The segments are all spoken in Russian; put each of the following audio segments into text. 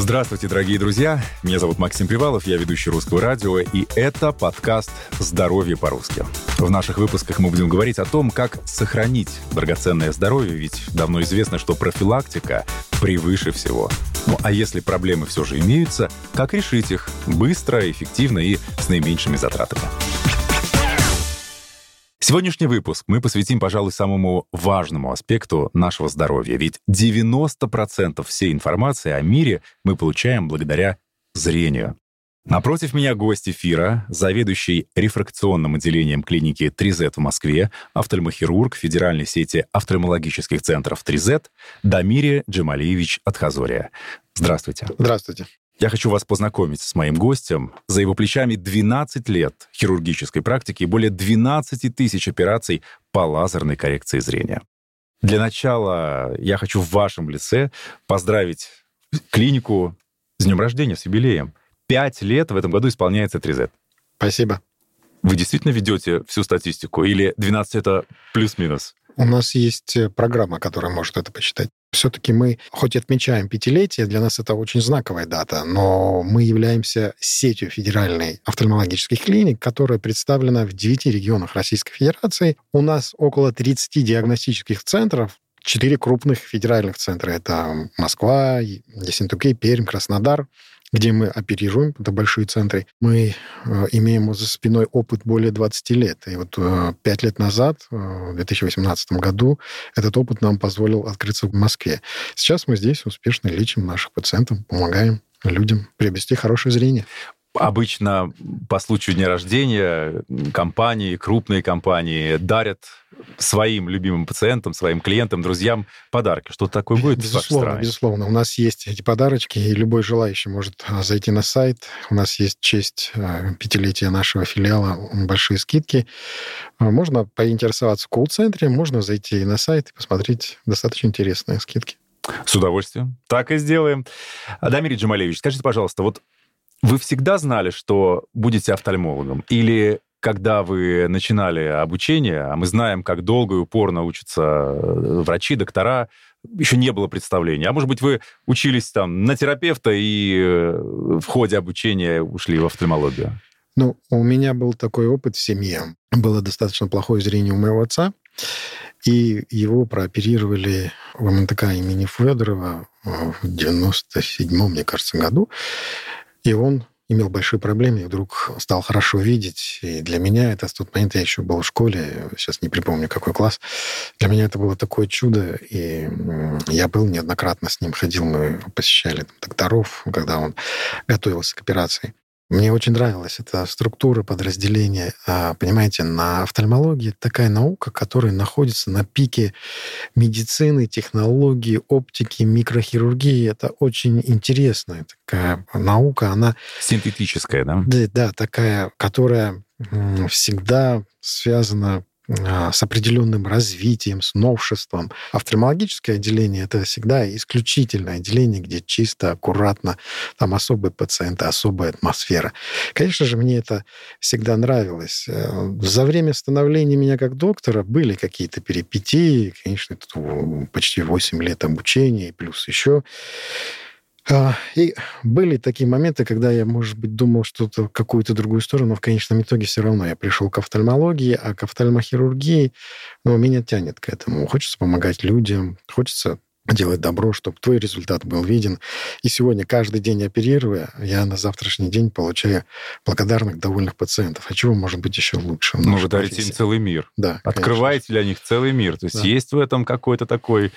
Здравствуйте, дорогие друзья. Меня зовут Максим Привалов, я ведущий русского радио, и это подкаст «Здоровье по-русски». В наших выпусках мы будем говорить о том, как сохранить драгоценное здоровье, ведь давно известно, что профилактика превыше всего. Ну а если проблемы все же имеются, как решить их быстро, эффективно и с наименьшими затратами? Сегодняшний выпуск мы посвятим, пожалуй, самому важному аспекту нашего здоровья. Ведь 90% всей информации о мире мы получаем благодаря зрению. Напротив меня гость эфира, заведующий рефракционным отделением клиники 3Z в Москве, офтальмохирург Федеральной сети офтальмологических центров 3Z Дамири Джамалиевич Атхазория. Здравствуйте. Здравствуйте. Я хочу вас познакомить с моим гостем. За его плечами 12 лет хирургической практики и более 12 тысяч операций по лазерной коррекции зрения. Для начала я хочу в вашем лице поздравить клинику с днем рождения, с юбилеем. Пять лет в этом году исполняется 3Z. Спасибо. Вы действительно ведете всю статистику или 12 это плюс-минус? У нас есть э, программа, которая может это посчитать. Все-таки мы, хоть отмечаем пятилетие, для нас это очень знаковая дата, но мы являемся сетью федеральной офтальмологических клиник, которая представлена в 9 регионах Российской Федерации. У нас около 30 диагностических центров, четыре крупных федеральных центра. Это Москва, Ессентуки, Пермь, Краснодар где мы оперируем, это большие центры, мы э, имеем за спиной опыт более 20 лет. И вот э, 5 лет назад, э, в 2018 году, этот опыт нам позволил открыться в Москве. Сейчас мы здесь успешно лечим наших пациентов, помогаем людям приобрести хорошее зрение. Обычно по случаю дня рождения компании, крупные компании дарят своим любимым пациентам, своим клиентам, друзьям подарки. Что-то такое будет безусловно, Безусловно. У нас есть эти подарочки, и любой желающий может а, зайти на сайт. У нас есть честь а, пятилетия нашего филиала, большие скидки. А, можно поинтересоваться в колл-центре, можно зайти на сайт и посмотреть достаточно интересные скидки. С удовольствием. Так и сделаем. Дамир Джамалевич, скажите, пожалуйста, вот вы всегда знали, что будете офтальмологом? Или когда вы начинали обучение, а мы знаем, как долго и упорно учатся э, врачи, доктора, еще не было представления. А может быть, вы учились там на терапевта и э, в ходе обучения ушли в офтальмологию? Ну, у меня был такой опыт в семье. Было достаточно плохое зрение у моего отца, и его прооперировали в МНТК имени Федорова в 97-м, мне кажется, году. И он имел большие проблемы и вдруг стал хорошо видеть. И для меня это в тот момент я еще был в школе, сейчас не припомню, какой класс. Для меня это было такое чудо, и я был неоднократно с ним, ходил, мы посещали там, докторов, когда он готовился к операции. Мне очень нравилась эта структура подразделения. А, понимаете, на офтальмологии такая наука, которая находится на пике медицины, технологии, оптики, микрохирургии. Это очень интересная такая наука. Она... Синтетическая, да? Да, да такая, которая всегда связана с определенным развитием, с новшеством. Офтальмологическое отделение — это всегда исключительное отделение, где чисто, аккуратно, там особые пациенты, особая атмосфера. Конечно же, мне это всегда нравилось. Э, за время становления меня как доктора были какие-то перипетии, конечно, это почти 8 лет обучения, плюс еще а, и были такие моменты, когда я, может быть, думал что-то, какую-то другую сторону, но в конечном итоге все равно я пришел к офтальмологии, а к офтальмохирургии, ну, меня тянет к этому. Хочется помогать людям, хочется делать добро, чтобы твой результат был виден. И сегодня, каждый день оперируя, я на завтрашний день получаю благодарных, довольных пациентов. А чего может быть еще лучше? Ну, вы дарите им целый мир. Да. Открываете конечно. для них целый мир. То есть да. есть в этом какой-то такой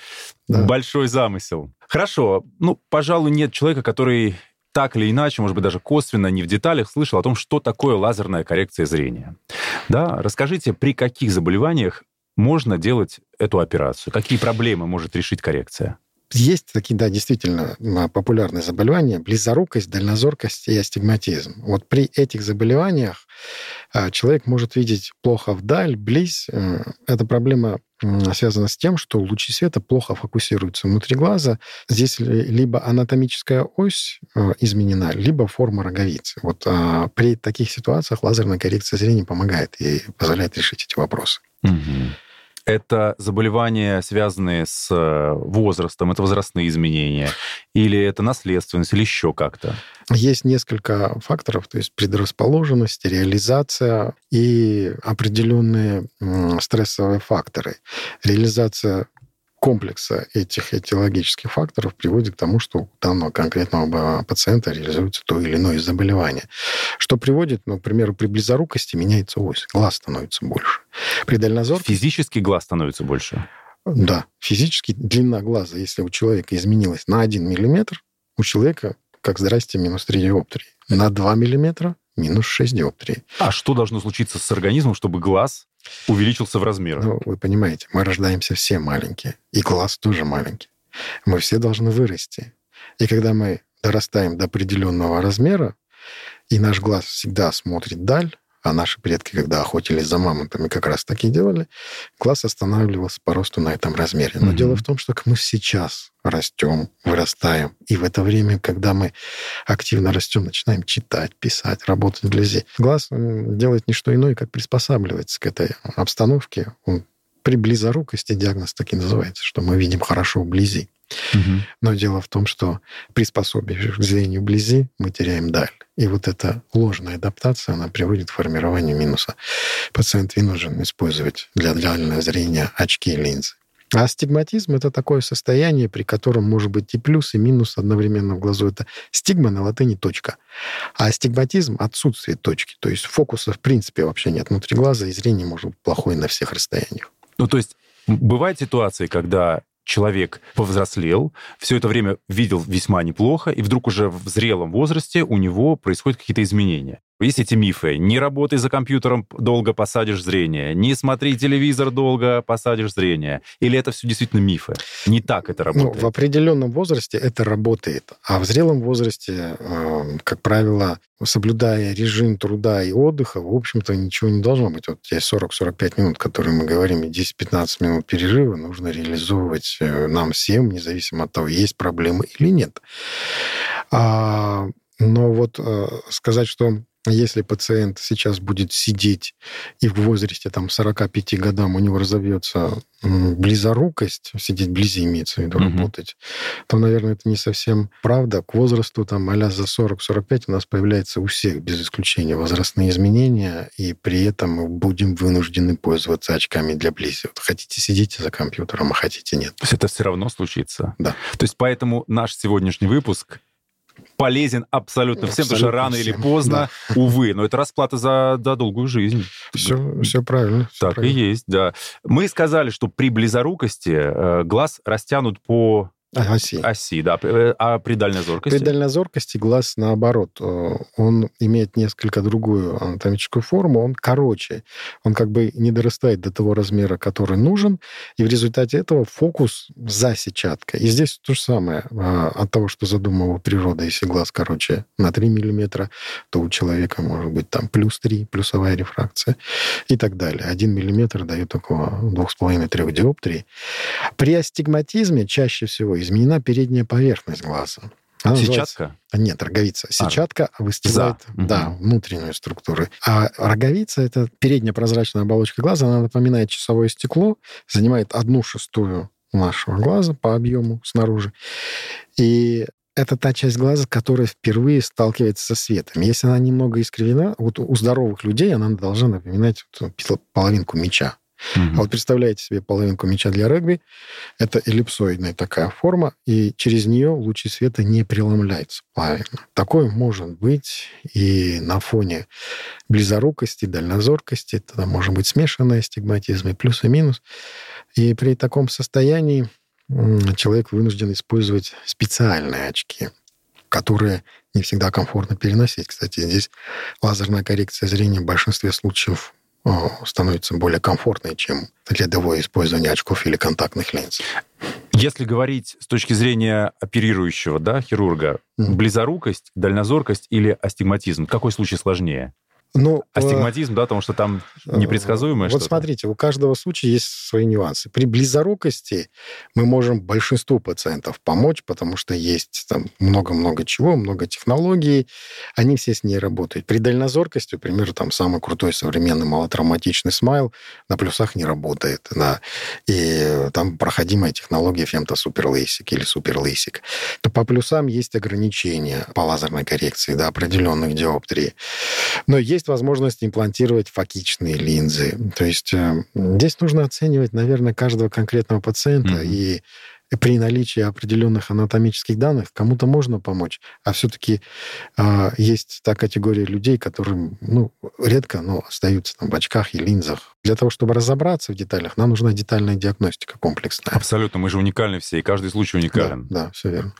да. большой замысел. Хорошо. Ну, пожалуй, нет человека, который так или иначе, может быть, даже косвенно, не в деталях слышал о том, что такое лазерная коррекция зрения. Да, расскажите, при каких заболеваниях можно делать эту операцию? Какие проблемы может решить коррекция? Есть такие, да, действительно популярные заболевания, близорукость, дальнозоркость и астигматизм. Вот при этих заболеваниях а, человек может видеть плохо вдаль, близ. Э, эта проблема связана с тем, что лучи света плохо фокусируются внутри глаза. Здесь либо анатомическая ось э, изменена, либо форма роговицы. Вот а, при таких ситуациях лазерная коррекция зрения помогает и позволяет решить эти вопросы. Угу. Это заболевания, связанные с э, возрастом, это возрастные изменения, или это наследственность, или еще как-то? Есть несколько факторов, то есть предрасположенность, реализация и определенные стрессовые факторы. Реализация комплекса этих этиологических факторов приводит к тому, что у данного конкретного пациента реализуется то или иное заболевание. Что приводит, ну, к примеру, при близорукости меняется ось, глаз становится больше. При дальнозорке... Физически глаз становится больше? Да, физически длина глаза, если у человека изменилась на 1 миллиметр, у человека, как здрасте, минус 3 диоптрии. На 2 миллиметра минус 6 диоптрий. А что должно случиться с организмом, чтобы глаз увеличился в размерах. Ну, вы понимаете, мы рождаемся все маленькие, и глаз тоже маленький. Мы все должны вырасти. И когда мы дорастаем до определенного размера, и наш глаз всегда смотрит даль, а наши предки, когда охотились за мамонтами, как раз таки делали, глаз останавливался по росту на этом размере. Но mm-hmm. дело в том, что мы сейчас растем, вырастаем. И в это время, когда мы активно растем, начинаем читать, писать, работать вблизи, глаз делает не что иное, как приспосабливается к этой обстановке. Он при близорукости диагноз таки называется, что мы видим хорошо вблизи. Угу. Но дело в том, что приспособившись к зрению вблизи, мы теряем даль. И вот эта ложная адаптация, она приводит к формированию минуса. Пациент вынужден использовать для дальнего зрения очки и линзы. А астигматизм — это такое состояние, при котором может быть и плюс, и минус одновременно в глазу. Это стигма на латыни точка. А астигматизм — отсутствие точки. То есть фокуса в принципе вообще нет внутри глаза, и зрение может быть плохое на всех расстояниях. Ну, то есть бывают ситуации, когда человек повзрослел, все это время видел весьма неплохо, и вдруг уже в зрелом возрасте у него происходят какие-то изменения. Есть эти мифы. Не работай за компьютером, долго посадишь зрение. Не смотри телевизор, долго посадишь зрение. Или это все действительно мифы? Не так это ну, работает? Ну, в определенном возрасте это работает. А в зрелом возрасте, эм, как правило, соблюдая режим труда и отдыха, в общем-то, ничего не должно быть. Вот есть 40-45 минут, которые мы говорим, и 10-15 минут перерыва нужно реализовывать э, нам всем, независимо от того, есть проблемы или нет. А, но вот э, сказать, что если пациент сейчас будет сидеть и в возрасте там, 45 годам у него разовьется близорукость, сидеть вблизи имеется в виду, угу. работать, то, наверное, это не совсем правда. К возрасту там а за 40-45 у нас появляется у всех, без исключения, возрастные изменения, и при этом мы будем вынуждены пользоваться очками для близи. Вот хотите, сидите за компьютером, а хотите, нет. То есть это все равно случится? Да. То есть поэтому наш сегодняшний выпуск полезен абсолютно всем, абсолютно потому что рано всем. или поздно, да. увы, но это расплата за, за долгую жизнь. Все, все правильно. Все так правильно. и есть, да. Мы сказали, что при близорукости э, глаз растянут по Оси. Оси, да. Э, а при дальнозоркости? При дальнозоркости глаз, наоборот, э, он имеет несколько другую анатомическую форму, он короче. Он как бы не дорастает до того размера, который нужен, и в результате этого фокус за сетчаткой. И здесь то же самое. А, от того, что задумывала природа, если глаз короче на 3 миллиметра, то у человека может быть там плюс 3, плюсовая рефракция и так далее. 1 миллиметр дает около 2,5-3 диоптрий. При астигматизме чаще всего изменена передняя поверхность глаза. Она Сетчатка? Нет, роговица. А, Сетчатка а, выстилает да, угу. внутреннюю структуру. А роговица — это передняя прозрачная оболочка глаза, она напоминает часовое стекло, занимает одну шестую нашего глаза по объему снаружи. И это та часть глаза, которая впервые сталкивается со светом. Если она немного искривлена, вот у здоровых людей она должна напоминать половинку меча. Угу. А вот представляете себе половинку мяча для регби. Это эллипсоидная такая форма, и через нее лучи света не преломляются правильно. Такое может быть и на фоне близорукости, дальнозоркости. Это может быть смешанный астигматизм, и плюс и минус. И при таком состоянии человек вынужден использовать специальные очки, которые не всегда комфортно переносить. Кстати, здесь лазерная коррекция зрения в большинстве случаев становится более комфортной, чем рядовое использование очков или контактных линз. Если говорить с точки зрения оперирующего, да, хирурга, mm. близорукость, дальнозоркость или астигматизм, какой случай сложнее? Ну, Астигматизм, да, потому что там непредсказуемое Вот что-то. смотрите, у каждого случая есть свои нюансы. При близорукости мы можем большинству пациентов помочь, потому что есть там много-много чего, много технологий, они все с ней работают. При дальнозоркости, например, там самый крутой современный малотравматичный смайл на плюсах не работает, да, и там проходимая технология фемто суперлейсик или суперлейсик. То по плюсам есть ограничения по лазерной коррекции, да, определенных диоптрий. Но есть есть возможность имплантировать фокичные линзы. То есть э, здесь нужно оценивать, наверное, каждого конкретного пациента mm-hmm. и при наличии определенных анатомических данных кому-то можно помочь, а все-таки э, есть та категория людей, которым ну, редко но остаются там, в очках и линзах. Для того, чтобы разобраться в деталях, нам нужна детальная диагностика комплексная. Абсолютно, мы же уникальны все, и каждый случай уникален. Да, да все верно.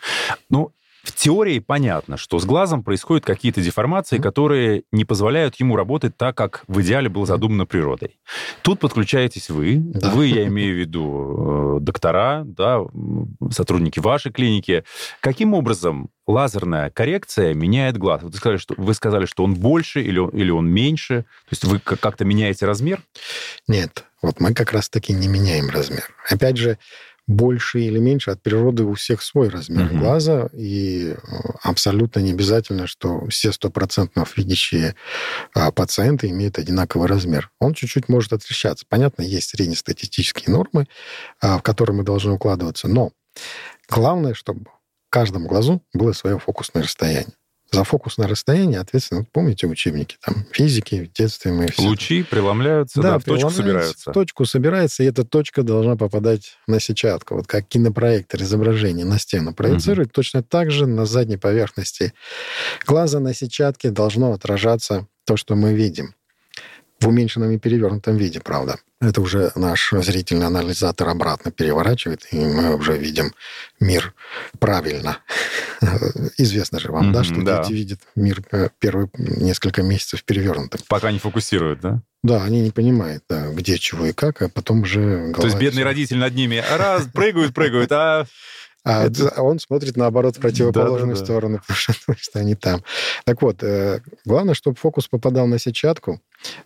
Ну, в теории понятно, что с глазом происходят какие-то деформации, которые не позволяют ему работать так, как в идеале было задумано природой. Тут подключаетесь вы. Да. Вы, я имею в виду, э, доктора, да, сотрудники вашей клиники. Каким образом лазерная коррекция меняет глаз? Вы сказали, что, вы сказали, что он больше или он, или он меньше. То есть вы как-то меняете размер? Нет, вот мы как раз-таки не меняем размер. Опять же, больше или меньше, от природы у всех свой размер угу. глаза, и э, абсолютно не обязательно, что все стопроцентно видящие а, пациенты имеют одинаковый размер. Он чуть-чуть может отличаться. Понятно, есть среднестатистические нормы, а, в которые мы должны укладываться, но главное, чтобы в каждом глазу было свое фокусное расстояние за фокусное расстояние ответственно. Помните учебники там физики в детстве мы все... Лучи преломляются, да, да в точку собираются. В точку собирается, и эта точка должна попадать на сетчатку. Вот как кинопроектор изображение на стену проецирует, угу. точно так же на задней поверхности глаза на сетчатке должно отражаться то, что мы видим. В уменьшенном и перевернутом виде, правда. Это уже наш зрительный анализатор обратно переворачивает, и мы уже видим мир правильно. Известно же вам, mm-hmm, да, что да. дети видят мир э, первые несколько месяцев перевернутым. Пока не фокусируют, да? Да, они не понимают, да, где, чего и как, а потом уже... То есть бедный родитель над ними раз, прыгают, прыгают, а а это... он смотрит, наоборот, в противоположную да, да, да. сторону, потому что они там. Так вот, э, главное, чтобы фокус попадал на сетчатку,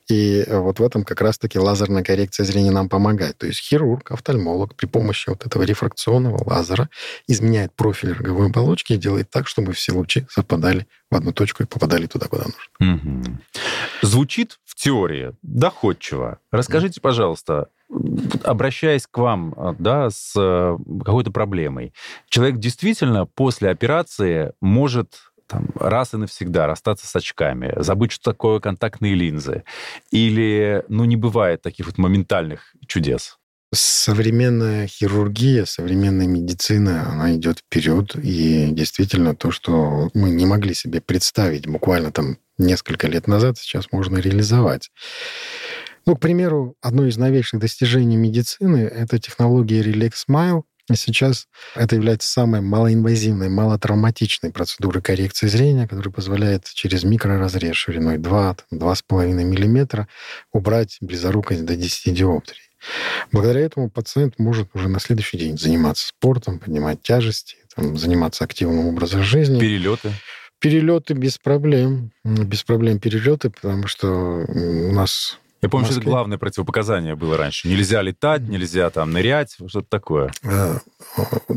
и вот в этом как раз-таки лазерная коррекция зрения нам помогает. То есть хирург, офтальмолог при помощи вот этого рефракционного лазера изменяет профиль роговой оболочки и делает так, чтобы все лучи совпадали в одну точку и попадали туда, куда нужно. Угу. Звучит в теории доходчиво. Расскажите, пожалуйста, обращаясь к вам да, с э, какой-то проблемой, человек действительно после операции может там, раз и навсегда расстаться с очками, забыть, что такое контактные линзы? Или, ну, не бывает таких вот моментальных чудес? Современная хирургия, современная медицина, она идет вперед. И действительно то, что мы не могли себе представить буквально там несколько лет назад, сейчас можно реализовать. Ну, к примеру, одно из новейших достижений медицины — это технология Relax Smile — Сейчас это является самой малоинвазивной, малотравматичной процедурой коррекции зрения, которая позволяет через микроразрез шириной 2-2,5 мм убрать близорукость до 10 диоптрий. Благодаря этому пациент может уже на следующий день заниматься спортом, поднимать тяжести, там, заниматься активным образом жизни. Перелеты? Перелеты без проблем. Без проблем перелеты, потому что у нас я помню, что это главное противопоказание было раньше. Нельзя летать, нельзя там нырять, что-то такое. Э,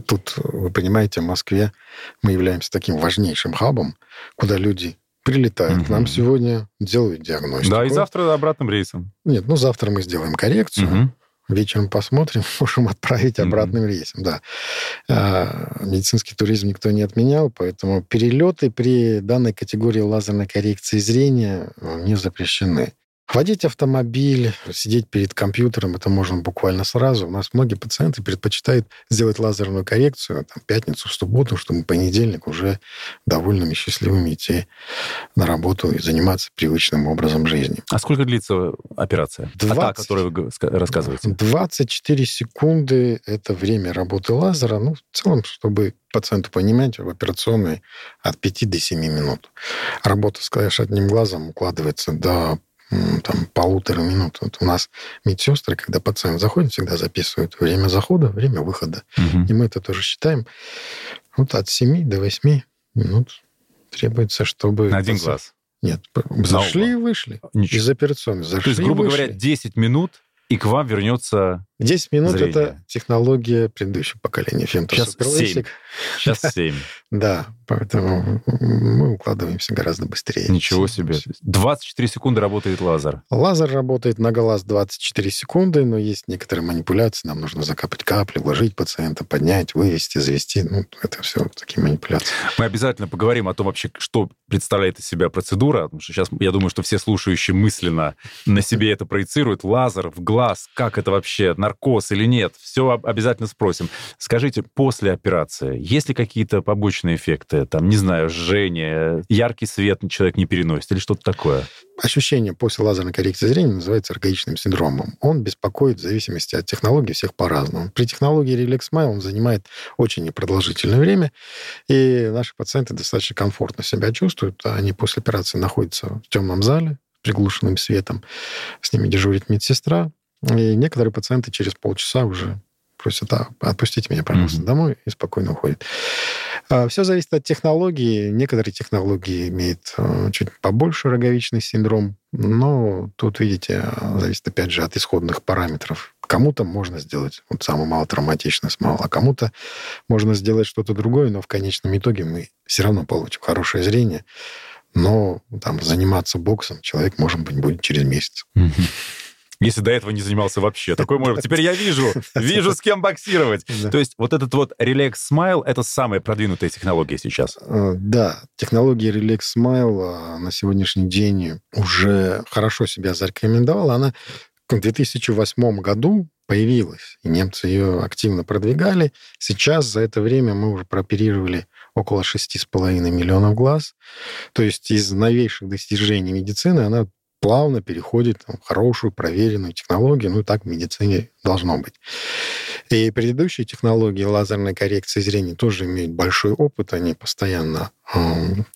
тут, вы понимаете, в Москве мы являемся таким важнейшим хабом, куда люди прилетают угу. к нам сегодня, делают диагностику. Да, и завтра обратным рейсом. Нет, ну завтра мы сделаем коррекцию. Угу. Вечером посмотрим, можем отправить обратным mm-hmm. рейсом, да. А, медицинский туризм никто не отменял, поэтому перелеты при данной категории лазерной коррекции зрения э, не запрещены. Водить автомобиль, сидеть перед компьютером, это можно буквально сразу. У нас многие пациенты предпочитают сделать лазерную коррекцию там, пятницу, в субботу, чтобы в понедельник уже довольными, счастливыми идти на работу и заниматься привычным образом жизни. А сколько длится операция? 20, а та, о которой вы рассказываете? 24 секунды – это время работы лазера. Ну, в целом, чтобы пациенту понимать, в операционной от 5 до 7 минут. Работа, скажешь, одним глазом укладывается до там, полутора минут. Вот у нас медсестры, когда пациент заходит, всегда записывают время захода, время выхода. Угу. И мы это тоже считаем. Вот от 7 до 8 минут требуется, чтобы... На один пациент... глаз? Нет, зашли и вышли. Ничего. Из операционной. Зашли То есть, грубо говоря, 10 минут и к вам вернется 10 минут зрение. это технология предыдущего поколения Femto Сейчас 7. Сейчас 7. Да, поэтому мы укладываемся гораздо быстрее. Ничего себе. 24 секунды работает лазер. Лазер работает на глаз 24 секунды, но есть некоторые манипуляции. Нам нужно закапать капли, уложить пациента, поднять, вывести, завести. Ну, это все такие манипуляции. Мы обязательно поговорим о том вообще, что представляет из себя процедура. Потому что сейчас, я думаю, что все слушающие мысленно на себе это проецируют. Лазер в глаз, как это вообще, наркоз или нет? Все обязательно спросим. Скажите, после операции, есть ли какие-то побочные эффекты? Там, не знаю, жжение, яркий свет человек не переносит или что-то такое? Ощущение после лазерной коррекции зрения называется аргаичным синдромом. Он беспокоит в зависимости от технологии всех по-разному. При технологии Relax Smile он занимает очень непродолжительное время, и наши пациенты достаточно комфортно себя чувствуют. Они после операции находятся в темном зале, приглушенным светом. С ними дежурит медсестра, и некоторые пациенты через полчаса уже просят, а, отпустите меня, пожалуйста, mm-hmm. домой, и спокойно уходят. А, Все зависит от технологии. Некоторые технологии имеют а, чуть побольше роговичный синдром, но тут, видите, зависит, опять же, от исходных параметров. Кому-то можно сделать вот самый малотравматичный смал, а кому-то можно сделать что-то другое, но в конечном итоге мы все равно получим хорошее зрение, но там заниматься боксом человек, может быть, будет через месяц. Mm-hmm если до этого не занимался вообще. Такой может Теперь я вижу, вижу, с кем боксировать. То есть вот этот вот Relax Smile — это самая продвинутая технология сейчас? Э, да, технология Relax Smile э, на сегодняшний день уже хорошо себя зарекомендовала. Она в 2008 году появилась, и немцы ее активно продвигали. Сейчас за это время мы уже прооперировали около 6,5 миллионов глаз. То есть из новейших достижений медицины она плавно переходит в хорошую, проверенную технологию. Ну, так в медицине должно быть. И предыдущие технологии лазерной коррекции зрения тоже имеют большой опыт. Они постоянно э,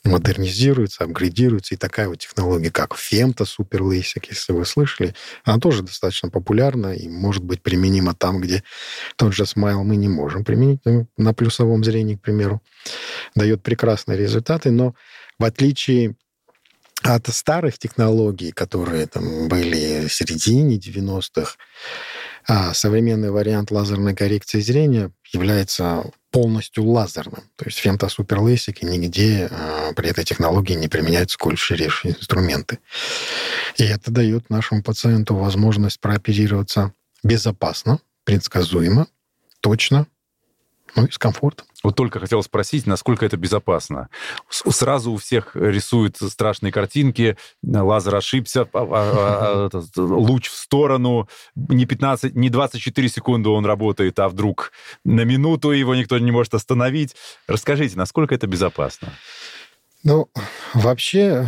модернизируются, апгрейдируются. И такая вот технология, как Super LASIK, если вы слышали, она тоже достаточно популярна и может быть применима там, где тот же Smile мы не можем применить ну, на плюсовом зрении, к примеру. Дает прекрасные результаты, но в отличие от старых технологий, которые там были в середине 90-х, а современный вариант лазерной коррекции зрения является полностью лазерным. То есть фемто суперлейсики нигде а, при этой технологии не применяются ширейшие инструменты. И это дает нашему пациенту возможность прооперироваться безопасно, предсказуемо, точно, ну и с комфортом. Вот только хотел спросить, насколько это безопасно. Сразу у всех рисуют страшные картинки, лазер ошибся, а, а, а, луч в сторону, не 15, не 24 секунды он работает, а вдруг на минуту его никто не может остановить. Расскажите, насколько это безопасно? Ну, вообще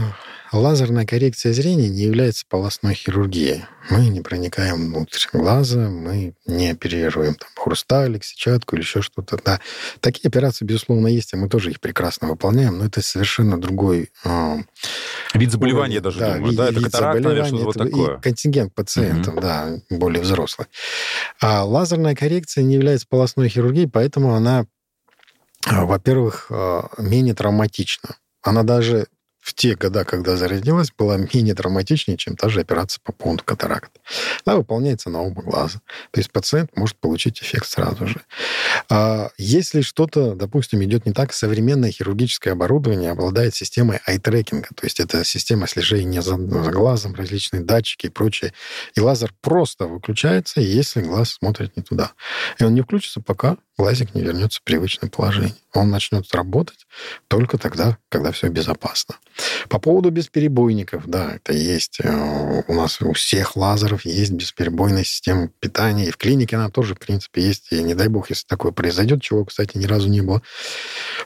Лазерная коррекция зрения не является полостной хирургией. Мы не проникаем внутрь глаза, мы не оперируем там, хрусталик, сетчатку или еще что-то. Да. Такие операции, безусловно, есть, и мы тоже их прекрасно выполняем, но это совершенно другой... Э, вид заболевания даже, да, думаю, вид, да? Это вид катаракт, наверное, что-то вот такое. И контингент пациентов, угу. да, более взрослый. А лазерная коррекция не является полостной хирургией, поэтому она, во-первых, а, менее травматична. Она даже в те года, когда зародилась, была менее драматичнее, чем та же операция по поводу катаракта. Она выполняется на оба глаза. То есть пациент может получить эффект сразу же. А если что-то, допустим, идет не так, современное хирургическое оборудование обладает системой ай-трекинга, то есть это система слежения за, за глазом, различные датчики и прочее. И лазер просто выключается, если глаз смотрит не туда. И он не включится, пока глазик не вернется в привычное положение. Он начнет работать только тогда, когда все безопасно. По поводу бесперебойников, да, это есть. Э, у нас у всех лазеров есть бесперебойная система питания. И в клинике она тоже, в принципе, есть. И не дай бог, если такое произойдет, чего, кстати, ни разу не было,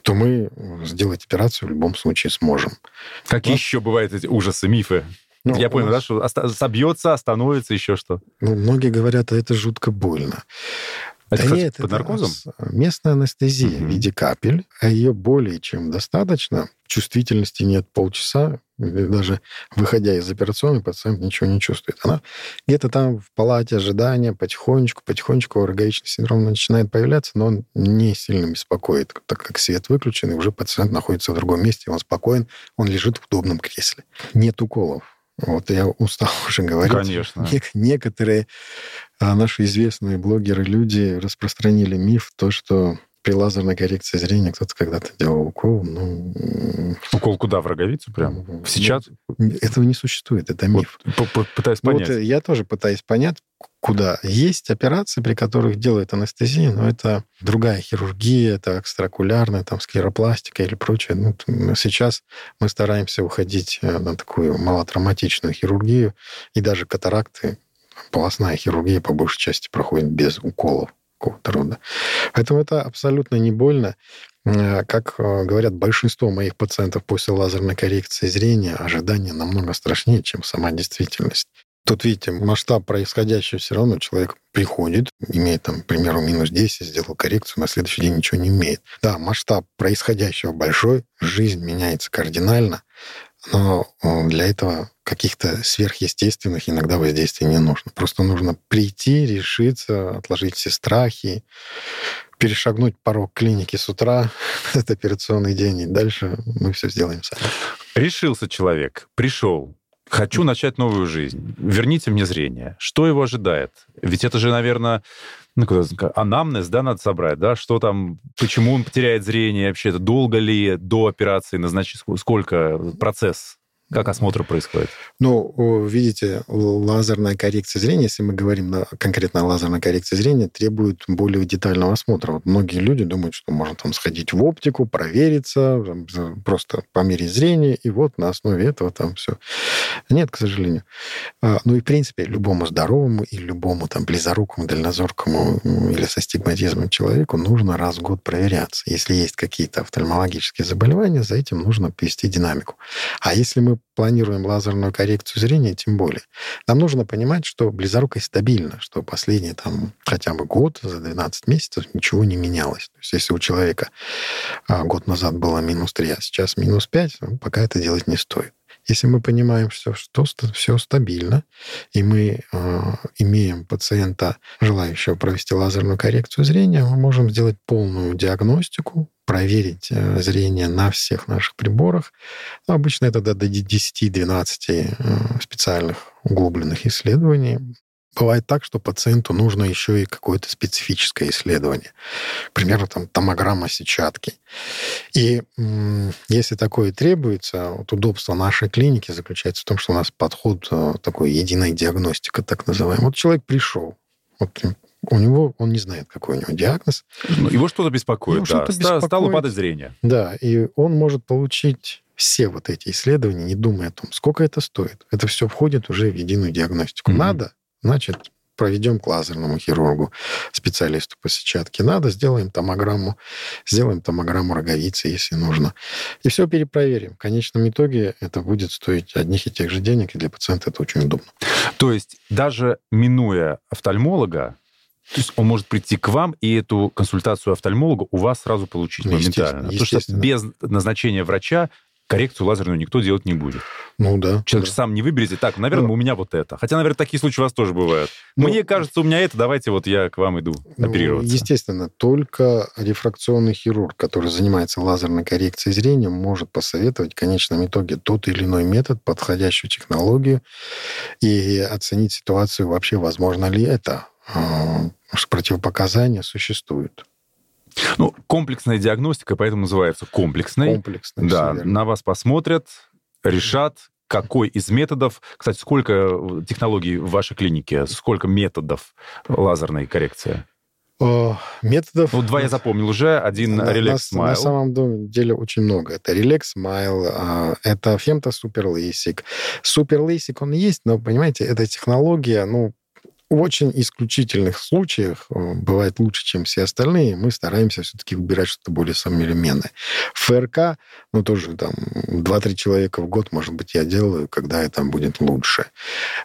то мы сделать операцию в любом случае сможем. Какие вот. еще бывают эти ужасы, мифы? Ну, Я понял, нас... да, что собьется, остановится, еще что? Ну, многие говорят, а это жутко больно. Это, да нет, под наркозом? местная анестезия угу. в виде капель, а ее более чем достаточно. Чувствительности нет полчаса, даже выходя из операционной, пациент ничего не чувствует. Она где-то там в палате ожидания потихонечку, потихонечку роговичный синдром начинает появляться, но он не сильно беспокоит, так как свет выключен, и уже пациент находится в другом месте, он спокоен, он лежит в удобном кресле. Нет уколов. Вот я устал уже говорить. Конечно. Некоторые а, наши известные блогеры, люди распространили миф, то, что при лазерной коррекции зрения кто-то когда-то делал укол. Ну, укол куда? В роговицу прям? Ну, Сейчас? Этого не существует, это миф. Вот, пытаюсь понять. Вот я тоже пытаюсь понять, куда. Есть операции, при которых делают анестезию, но это другая хирургия, это экстракулярная, там, склеропластика или прочее. Ну, сейчас мы стараемся уходить э, на такую малотравматичную хирургию, и даже катаракты, полостная хирургия по большей части проходит без уколов какого-то рода. Поэтому это абсолютно не больно. Э, как э, говорят большинство моих пациентов после лазерной коррекции зрения, ожидания намного страшнее, чем сама действительность. Тут, видите, масштаб происходящего все равно человек приходит, имеет, там, к примеру, минус 10, сделал коррекцию, на следующий день ничего не имеет. Да, масштаб происходящего большой, жизнь меняется кардинально, но для этого каких-то сверхъестественных иногда воздействий не нужно. Просто нужно прийти, решиться, отложить все страхи, перешагнуть порог клиники с утра, этот операционный день, и дальше мы все сделаем сами. Решился человек, пришел, Хочу начать новую жизнь. Верните мне зрение. Что его ожидает? Ведь это же, наверное, ну, анамнез, да, надо собрать, да? Что там, почему он потеряет зрение вообще? Это долго ли до операции назначить? Сколько процесс как осмотр происходит? Ну, видите, лазерная коррекция зрения, если мы говорим на, конкретно о лазерной коррекции зрения, требует более детального осмотра. Вот многие люди думают, что можно там сходить в оптику, провериться, просто померить зрение, и вот на основе этого там все. Нет, к сожалению. А, ну и, в принципе, любому здоровому и любому там близорукому, дальнозоркому или со стигматизмом человеку нужно раз в год проверяться. Если есть какие-то офтальмологические заболевания, за этим нужно вести динамику. А если мы планируем лазерную коррекцию зрения, тем более. Нам нужно понимать, что близорукость стабильна, что последний там хотя бы год, за 12 месяцев ничего не менялось. То есть если у человека а, год назад было минус 3, а сейчас минус 5, ну, пока это делать не стоит. Если мы понимаем, что, что все стабильно, и мы э, имеем пациента, желающего провести лазерную коррекцию зрения, мы можем сделать полную диагностику, проверить э, зрение на всех наших приборах. Но обычно это до 10-12 э, специальных углубленных исследований. Бывает так, что пациенту нужно еще и какое-то специфическое исследование. К примеру, там томограмма сетчатки. И если такое требуется, вот удобство нашей клиники заключается в том, что у нас подход э, такой единой диагностика, так называемый. Вот человек пришел, вот у него, он не знает, какой у него диагноз. Ну, его что-то беспокоит, его да. Что беспокоит. Стало падать зрение. Да, и он может получить все вот эти исследования, не думая о том, сколько это стоит. Это все входит уже в единую диагностику. Mm-hmm. Надо, значит, проведем к лазерному хирургу, специалисту по сетчатке. Надо, сделаем томограмму, сделаем томограмму роговицы, если нужно. И все перепроверим. В конечном итоге это будет стоить одних и тех же денег, и для пациента это очень удобно. То есть даже минуя офтальмолога, то есть он может прийти к вам и эту консультацию офтальмолога у вас сразу получить ну, моментально. Потому что без назначения врача коррекцию лазерную никто делать не будет. Ну да. Человек да. сам не выберете. Так, наверное, ну, у меня вот это. Хотя, наверное, такие случаи у вас тоже бывают. Ну, Мне кажется, у меня это, давайте вот я к вам иду ну, оперироваться. Естественно, только рефракционный хирург, который занимается лазерной коррекцией зрения, может посоветовать в конечном итоге тот или иной метод, подходящую технологию, и оценить ситуацию вообще, возможно ли это. А, что противопоказания существуют. Ну, комплексная диагностика, поэтому называется комплексной. Комплексной, Да, на вас посмотрят, решат, какой из методов... Кстати, сколько э, технологий в вашей клинике? Сколько методов лазерной коррекции? методов... Ну, два я запомнил уже. Один на, Relax Smile. На самом деле очень много. Это Relax Smile, а, это Femto Super LASIK. Super LASIK он есть, но, понимаете, эта технология, ну, очень исключительных случаях, э, бывает лучше, чем все остальные, мы стараемся все-таки выбирать что-то более современное. В ФРК, ну, тоже там 2-3 человека в год, может быть, я делаю, когда это будет лучше.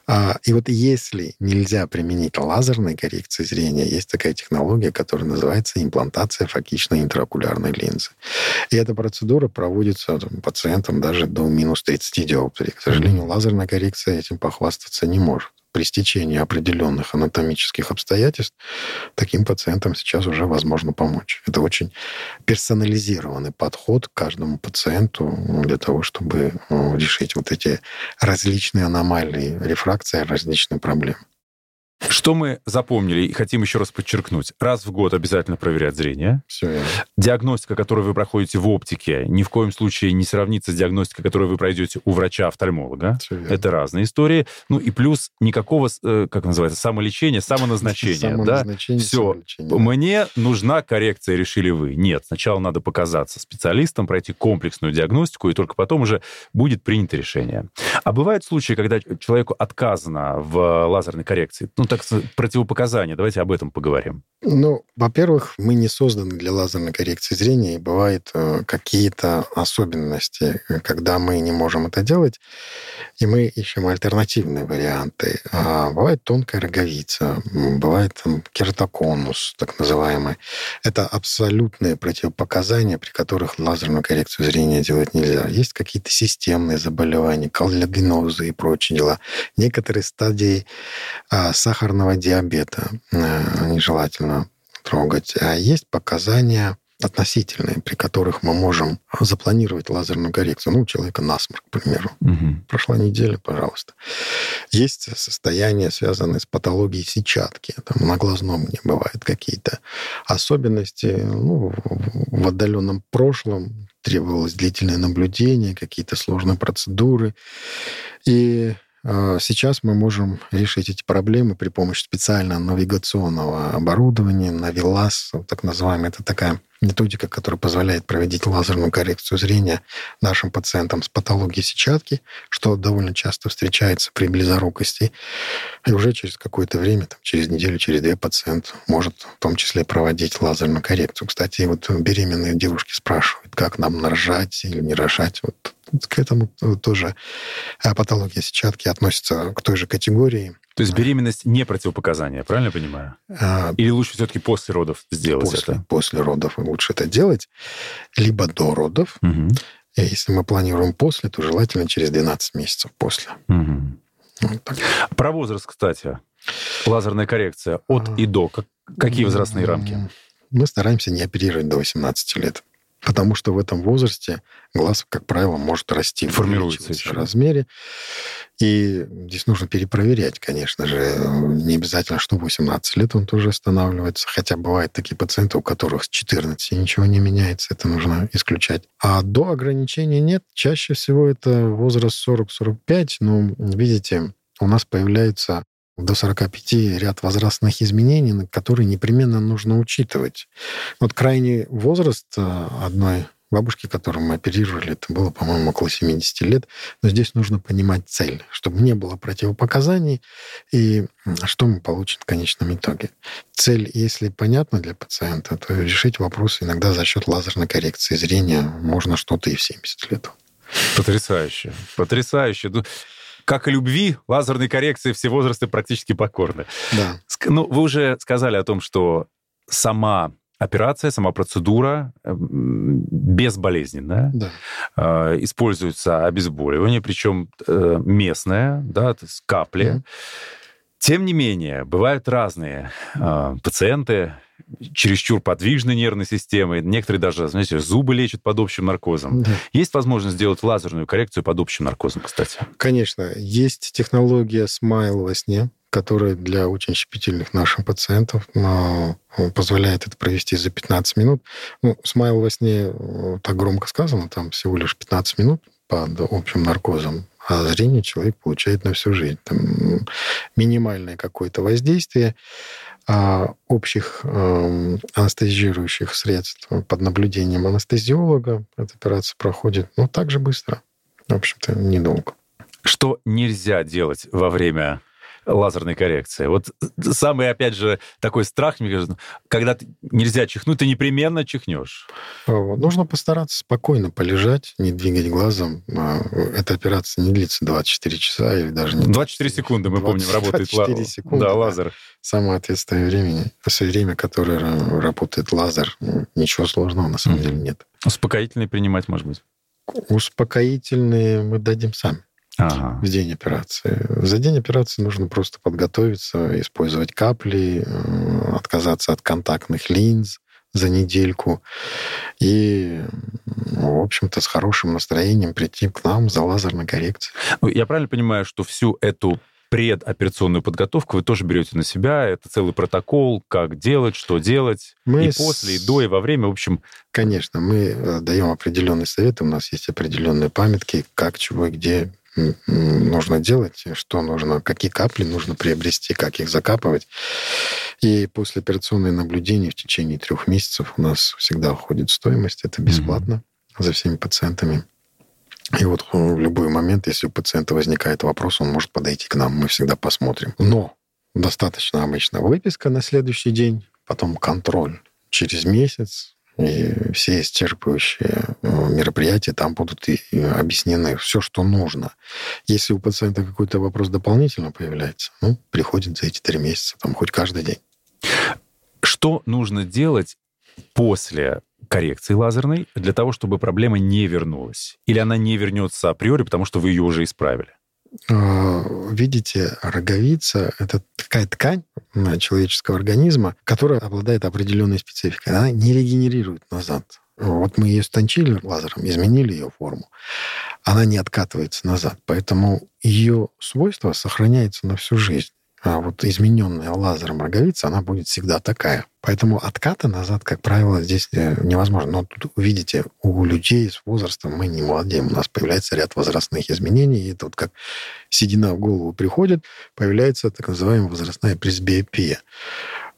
А, и вот если нельзя применить лазерной коррекции зрения, есть такая технология, которая называется имплантация фокичной интраокулярной линзы. И эта процедура проводится там, пациентам даже до минус 30 диоптрий. К сожалению, лазерная коррекция этим похвастаться не может при стечении определенных анатомических обстоятельств таким пациентам сейчас уже возможно помочь. Это очень персонализированный подход к каждому пациенту для того, чтобы ну, решить вот эти различные аномалии рефракции, различные проблемы. Что мы запомнили и хотим еще раз подчеркнуть? Раз в год обязательно проверять зрение. Все верно. Диагностика, которую вы проходите в оптике, ни в коем случае не сравнится с диагностикой, которую вы пройдете у врача-офтальмолога. Это разные истории. Ну и плюс никакого, э, как называется, самолечения, самоназначения. Самоназначение, да? Все. Мне нужна коррекция, решили вы. Нет, сначала надо показаться специалистом, пройти комплексную диагностику, и только потом уже будет принято решение. А бывают случаи, когда человеку отказано в лазерной коррекции? Ну, так противопоказания. Давайте об этом поговорим. Ну, во-первых, мы не созданы для лазерной коррекции зрения, и бывают э, какие-то особенности, когда мы не можем это делать, и мы ищем альтернативные варианты. А бывает тонкая роговица, бывает там, кератоконус, так называемый. Это абсолютные противопоказания, при которых лазерную коррекцию зрения делать нельзя. Есть какие-то системные заболевания, коллагенозы и прочие дела. Некоторые стадии а, сахарного диабета а, нежелательно трогать. А есть показания относительные, при которых мы можем запланировать лазерную коррекцию. Ну, у человека насморк, к примеру. Угу. Прошла неделя, пожалуйста. Есть состояния, связанные с патологией сетчатки. Там на глазном не бывают какие-то особенности. Ну, в отдаленном прошлом требовалось длительное наблюдение, какие-то сложные процедуры. И сейчас мы можем решить эти проблемы при помощи специального навигационного оборудования, Навилас, так называемый. Это такая методика, которая позволяет проводить лазерную коррекцию зрения нашим пациентам с патологией сетчатки, что довольно часто встречается при близорукости. И уже через какое-то время, там, через неделю, через две пациент может в том числе проводить лазерную коррекцию. Кстати, вот беременные девушки спрашивают, как нам нарожать или не рожать. Вот к этому тоже а, патология сетчатки относится к той же категории. То есть беременность не противопоказание, правильно я понимаю? А, Или лучше все-таки после родов сделать после, это? После родов лучше это делать, либо до родов. Угу. И если мы планируем после, то желательно через 12 месяцев после. Угу. Вот так. Про возраст, кстати. Лазерная коррекция от а, и до. Какие возрастные рамки? Мы стараемся не оперировать до 18 лет. Потому что в этом возрасте глаз, как правило, может расти, формируется в размере. И здесь нужно перепроверять, конечно же. Не обязательно, что 18 лет он тоже останавливается. Хотя бывают такие пациенты, у которых с 14 ничего не меняется. Это нужно исключать. А до ограничений нет. Чаще всего это возраст 40-45. Но, видите, у нас появляются до 45 ряд возрастных изменений, которые непременно нужно учитывать. Вот крайний возраст э, одной бабушки, которую мы оперировали, это было, по-моему, около 70 лет. Но здесь нужно понимать цель, чтобы не было противопоказаний и что мы получим в конечном итоге. Цель, если понятна для пациента, то решить вопрос иногда за счет лазерной коррекции зрения можно что-то и в 70 лет. Потрясающе. Потрясающе. Как и любви, лазерной коррекции все возрасты практически покорны. Да. Ну, вы уже сказали о том, что сама операция, сама процедура безболезненная. Да. Э, используется обезболивание, причем э, местное, да, то есть капли. Mm-hmm. Тем не менее, бывают разные э, пациенты, чересчур подвижной нервной системой. Некоторые даже, знаете, зубы лечат под общим наркозом. Да. Есть возможность сделать лазерную коррекцию под общим наркозом, кстати? Конечно. Есть технология Smile во сне, которая для очень щепетильных наших пациентов но позволяет это провести за 15 минут. Ну, смайл во сне э, так громко сказано, там всего лишь 15 минут под общим наркозом а зрение человек получает на всю жизнь. Там минимальное какое-то воздействие а общих э, анестезирующих средств под наблюдением анестезиолога эта операция проходит, ну, так же быстро. В общем-то, недолго. Что нельзя делать во время лазерной коррекции. Вот самый, опять же, такой страх, мне кажется, когда нельзя чихнуть, ты непременно чихнешь. Нужно постараться спокойно полежать, не двигать глазом. А, эта операция не длится 24 часа или даже не... 24 секунды, мы 20, помним, работает 24 секунды, да, лазер. Самое ответственное время, время, которое работает лазер. Ничего сложного на самом mm-hmm. деле нет. Успокоительные принимать, может быть? Успокоительные мы дадим сами ага. в день операции. За день операции нужно просто подготовиться, использовать капли, э, отказаться от контактных линз за недельку и, в общем-то, с хорошим настроением прийти к нам за лазерной коррекцией. Ну, я правильно понимаю, что всю эту предоперационную подготовку вы тоже берете на себя. Это целый протокол, как делать, что делать, мы и после, и до, и во время. В общем... Конечно, мы э, даем определенные советы. У нас есть определенные памятки, как, чего и где нужно делать, что нужно, какие капли нужно приобрести, как их закапывать. И после операционное наблюдение в течение трех месяцев у нас всегда уходит стоимость. Это бесплатно mm-hmm. за всеми пациентами. И вот в любой момент, если у пациента возникает вопрос, он может подойти к нам, мы всегда посмотрим. Но достаточно обычно выписка на следующий день, потом контроль через месяц, и все исчерпывающие э, мероприятия там будут и объяснены. Все, что нужно. Если у пациента какой-то вопрос дополнительно появляется, ну, приходит за эти три месяца, там, хоть каждый день. Что нужно делать после коррекции лазерной для того, чтобы проблема не вернулась? Или она не вернется априори, потому что вы ее уже исправили? А, видите, роговица — это такая ткань человеческого организма, которая обладает определенной спецификой. Она не регенерирует назад. Вот мы ее стончили лазером, изменили ее форму. Она не откатывается назад. Поэтому ее свойство сохраняется на всю жизнь. А вот измененная лазером роговица, она будет всегда такая. Поэтому отката назад, как правило, здесь э, невозможно. Но тут, видите, у людей с возрастом мы не молодеем. У нас появляется ряд возрастных изменений. И это вот как седина в голову приходит, появляется так называемая возрастная пресбиопия.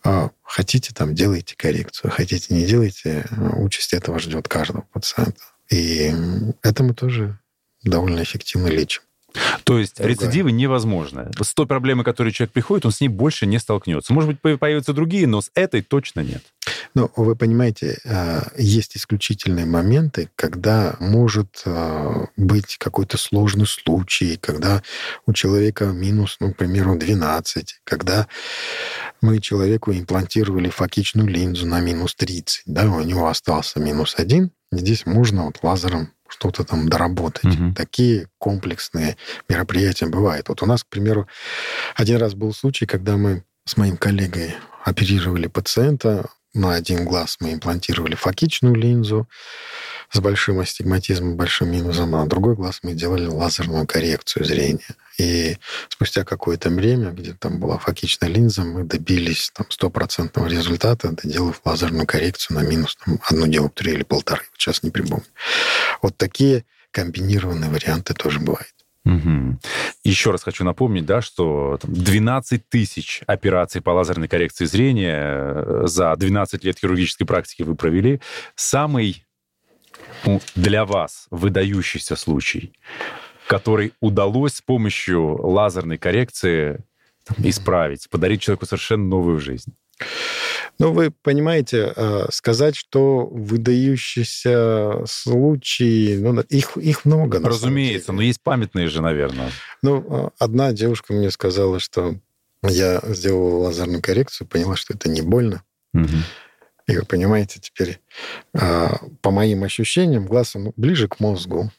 А хотите, там, делайте коррекцию. Хотите, не делайте. Участь этого ждет каждого пациента. И это мы тоже довольно эффективно лечим. То есть Другая. рецидивы невозможны. С той проблемой, которой человек приходит, он с ней больше не столкнется. Может быть, появятся другие, но с этой точно нет. Ну, вы понимаете, э, есть исключительные моменты, когда может э, быть какой-то сложный случай, когда у человека минус, ну, к примеру, 12, когда мы человеку имплантировали факичную линзу на минус 30, да, у него остался минус 1, здесь можно вот лазером что-то там доработать. Угу. Такие комплексные мероприятия бывают. Вот у нас, к примеру, один раз был случай, когда мы с моим коллегой оперировали пациента. На один глаз мы имплантировали факичную линзу с большим астигматизмом, большим минусом, а на другой глаз мы делали лазерную коррекцию зрения. И спустя какое-то время, где там была факичная линза, мы добились там стопроцентного результата, доделав лазерную коррекцию на минус там, одну диоптрию или полторы. Сейчас не припомню. Вот такие комбинированные варианты тоже бывают. Угу. Еще раз хочу напомнить, да, что 12 тысяч операций по лазерной коррекции зрения э, за 12 лет хирургической практики вы провели. Самый ну, для вас выдающийся случай, который удалось с помощью лазерной коррекции исправить, подарить человеку совершенно новую жизнь? Ну, вы понимаете, э, сказать, что выдающиеся случаи, ну, их, их много. Разумеется, но есть памятные же, наверное. Ну, э, одна девушка мне сказала, что я сделала лазерную коррекцию, поняла, что это не больно. Угу. И вы понимаете, теперь э, по моим ощущениям, глаз он ближе к мозгу,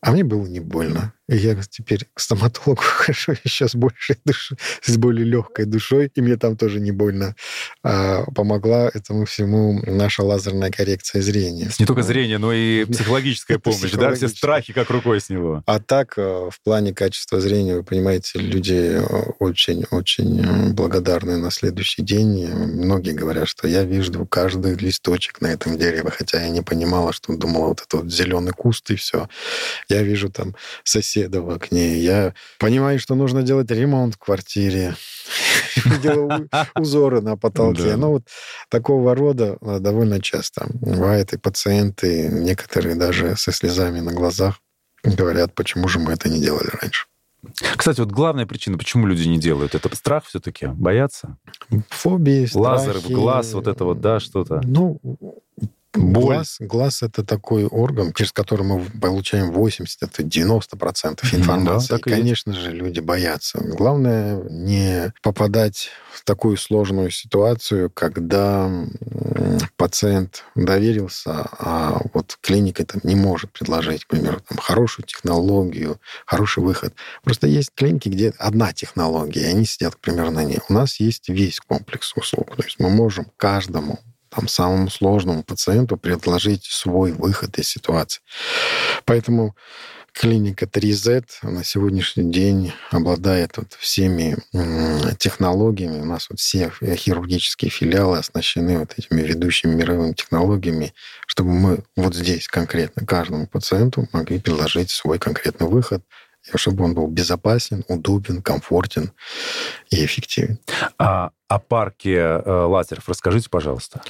а мне было не больно. Я теперь к стоматологу хожу еще с большей душой, с более легкой душой, и мне там тоже не больно. А помогла этому всему наша лазерная коррекция зрения. Не только зрение, но и психологическая помощь, да? Все страхи как рукой сняло. А так, э, в плане качества зрения, вы понимаете, люди очень-очень э, благодарны на следующий день. Многие говорят, что я вижу каждый листочек на этом дереве, хотя я не понимала, что думала, вот это вот зеленый куст и все. Я вижу там соседей соседа в окне. Я понимаю, что нужно делать ремонт в квартире. Делаю узоры на потолке. Ну, вот такого рода э, довольно часто. Бывает и пациенты, некоторые даже со слезами на глазах говорят, почему же мы это не делали раньше. Кстати, вот главная причина, почему люди не делают, это страх все-таки, боятся? Фобии, Лазер в глаз, вот это вот, да, что-то. Ну, Боль. Глаз, глаз это такой орган, через который мы получаем 80, это 90 процентов информации. Да, и, конечно есть. же, люди боятся. Главное не попадать в такую сложную ситуацию, когда пациент доверился, а вот клиника там не может предложить, к примеру, там, хорошую технологию, хороший выход. Просто есть клиники, где одна технология, и они сидят, к примеру, на ней. У нас есть весь комплекс услуг. То есть мы можем каждому там, самому сложному пациенту предложить свой выход из ситуации. Поэтому клиника 3Z на сегодняшний день обладает вот всеми технологиями. У нас вот все хирургические филиалы оснащены вот этими ведущими мировыми технологиями, чтобы мы вот здесь конкретно каждому пациенту могли предложить свой конкретный выход, чтобы он был безопасен, удобен, комфортен и эффективен. А о парке э, лазеров расскажите, пожалуйста.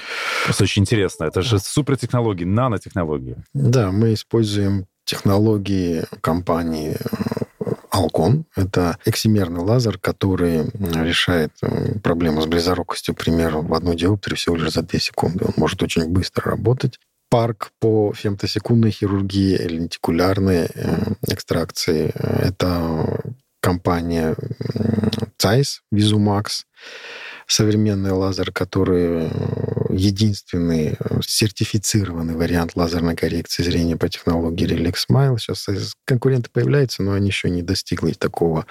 Это очень интересно. Это же супертехнологии, нанотехнологии. Да, мы используем технологии компании э, Alcon. Это эксимерный лазер, который решает э, проблему с близорукостью, к примеру, в одну диоптрию всего лишь за 2 секунды. Он может очень быстро работать парк по фемтосекундной хирургии, лентикулярной э, экстракции. Это компания Zeiss Vizumax, современный лазер, который э, единственный э, сертифицированный вариант лазерной коррекции зрения по технологии Relix Smile. Сейчас конкуренты появляются, но они еще не достигли такого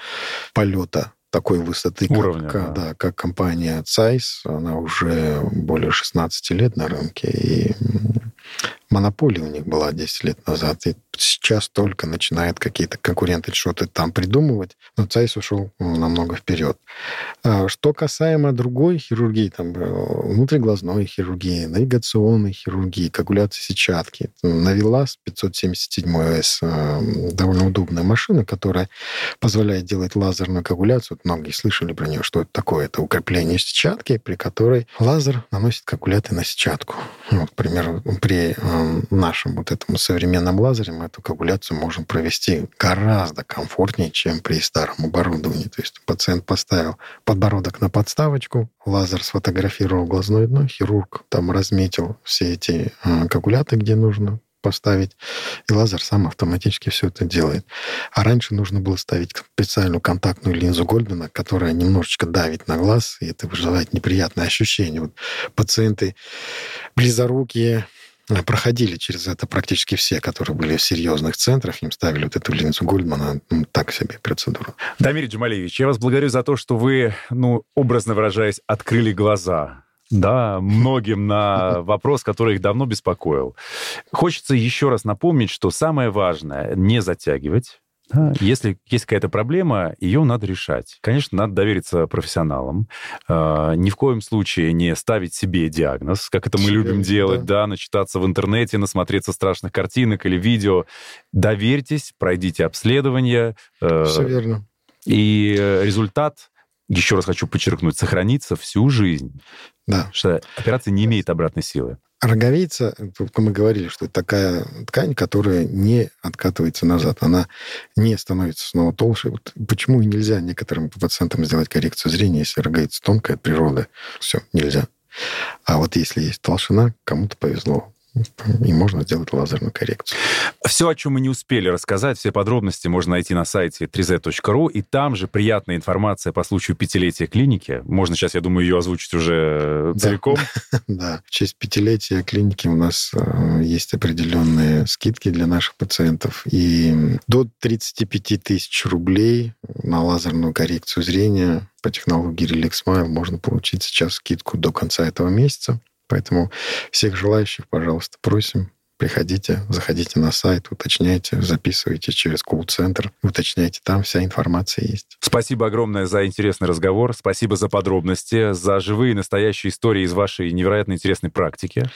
полета такой высоты, Уровня, как, да. Да, как компания Zeiss. Она уже более 16 лет на рынке. И монополия у них была 10 лет назад, и сейчас только начинает какие-то конкуренты что-то там придумывать, но Цайс ушел намного вперед. А что касаемо другой хирургии, там, э, внутриглазной хирургии, навигационной хирургии, коагуляции сетчатки, Навилас 577S э, довольно удобная машина, которая позволяет делать лазерную коагуляцию. Вот многие слышали про нее, что это такое. Это укрепление сетчатки, при которой лазер наносит коагуляты на сетчатку. Вот, к примеру, при э, нашим вот этому современном лазере мы эту коагуляцию можем провести гораздо комфортнее, чем при старом оборудовании. То есть пациент поставил подбородок на подставочку, лазер сфотографировал глазное дно, хирург там разметил все эти э, коагуляты, где нужно, поставить, и лазер сам автоматически все это делает. А раньше нужно было ставить специальную контактную линзу Гольдмана, которая немножечко давит на глаз, и это вызывает неприятное ощущение. Вот пациенты близорукие, проходили через это практически все, которые были в серьезных центрах, им ставили вот эту линзу Гольдмана, ну, так себе процедуру. Дамир Джамалевич, я вас благодарю за то, что вы, ну, образно выражаясь, открыли глаза да, многим на вопрос, который их давно беспокоил. Хочется еще раз напомнить, что самое важное — не затягивать, да, если есть какая-то проблема, ее надо решать. Конечно, надо довериться профессионалам. Э, ни в коем случае не ставить себе диагноз, как это мы себе, любим делать, да. да, начитаться в интернете, насмотреться страшных картинок или видео. Доверьтесь, пройдите обследование. Э, Все верно. И результат, еще раз хочу подчеркнуть, сохранится всю жизнь. Да. Потому что операция не имеет обратной силы. Роговица, мы говорили, что это такая ткань, которая не откатывается назад, она не становится снова толще. Вот почему и нельзя некоторым пациентам сделать коррекцию зрения, если роговица тонкая от природы? Все, нельзя. А вот если есть толщина, кому-то повезло и можно сделать лазерную коррекцию. Все, о чем мы не успели рассказать, все подробности можно найти на сайте 3z.ru, и там же приятная информация по случаю пятилетия клиники. Можно сейчас, я думаю, ее озвучить уже да. целиком. Да, в честь пятилетия клиники у нас э, есть определенные скидки для наших пациентов, и до 35 тысяч рублей на лазерную коррекцию зрения по технологии Relix Smile можно получить сейчас скидку до конца этого месяца. Поэтому всех желающих, пожалуйста, просим, приходите, заходите на сайт, уточняйте, записывайте через колл-центр, уточняйте, там вся информация есть. Спасибо огромное за интересный разговор, спасибо за подробности, за живые настоящие истории из вашей невероятно интересной практики.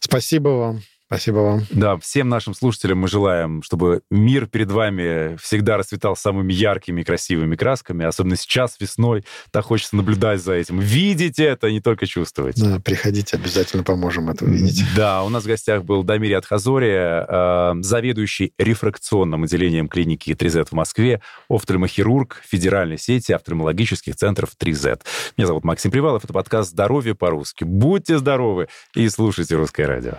Спасибо вам. Спасибо вам. Да, всем нашим слушателям мы желаем, чтобы мир перед вами всегда расцветал самыми яркими и красивыми красками, особенно сейчас, весной. Так хочется наблюдать за этим. Видеть это, не только чувствовать. Да, приходите, обязательно поможем это увидеть. Да, у нас в гостях был Дамир Адхазори, э, заведующий рефракционным отделением клиники 3Z в Москве, офтальмохирург федеральной сети офтальмологических центров 3Z. Меня зовут Максим Привалов, это подкаст «Здоровье по-русски». Будьте здоровы и слушайте «Русское радио».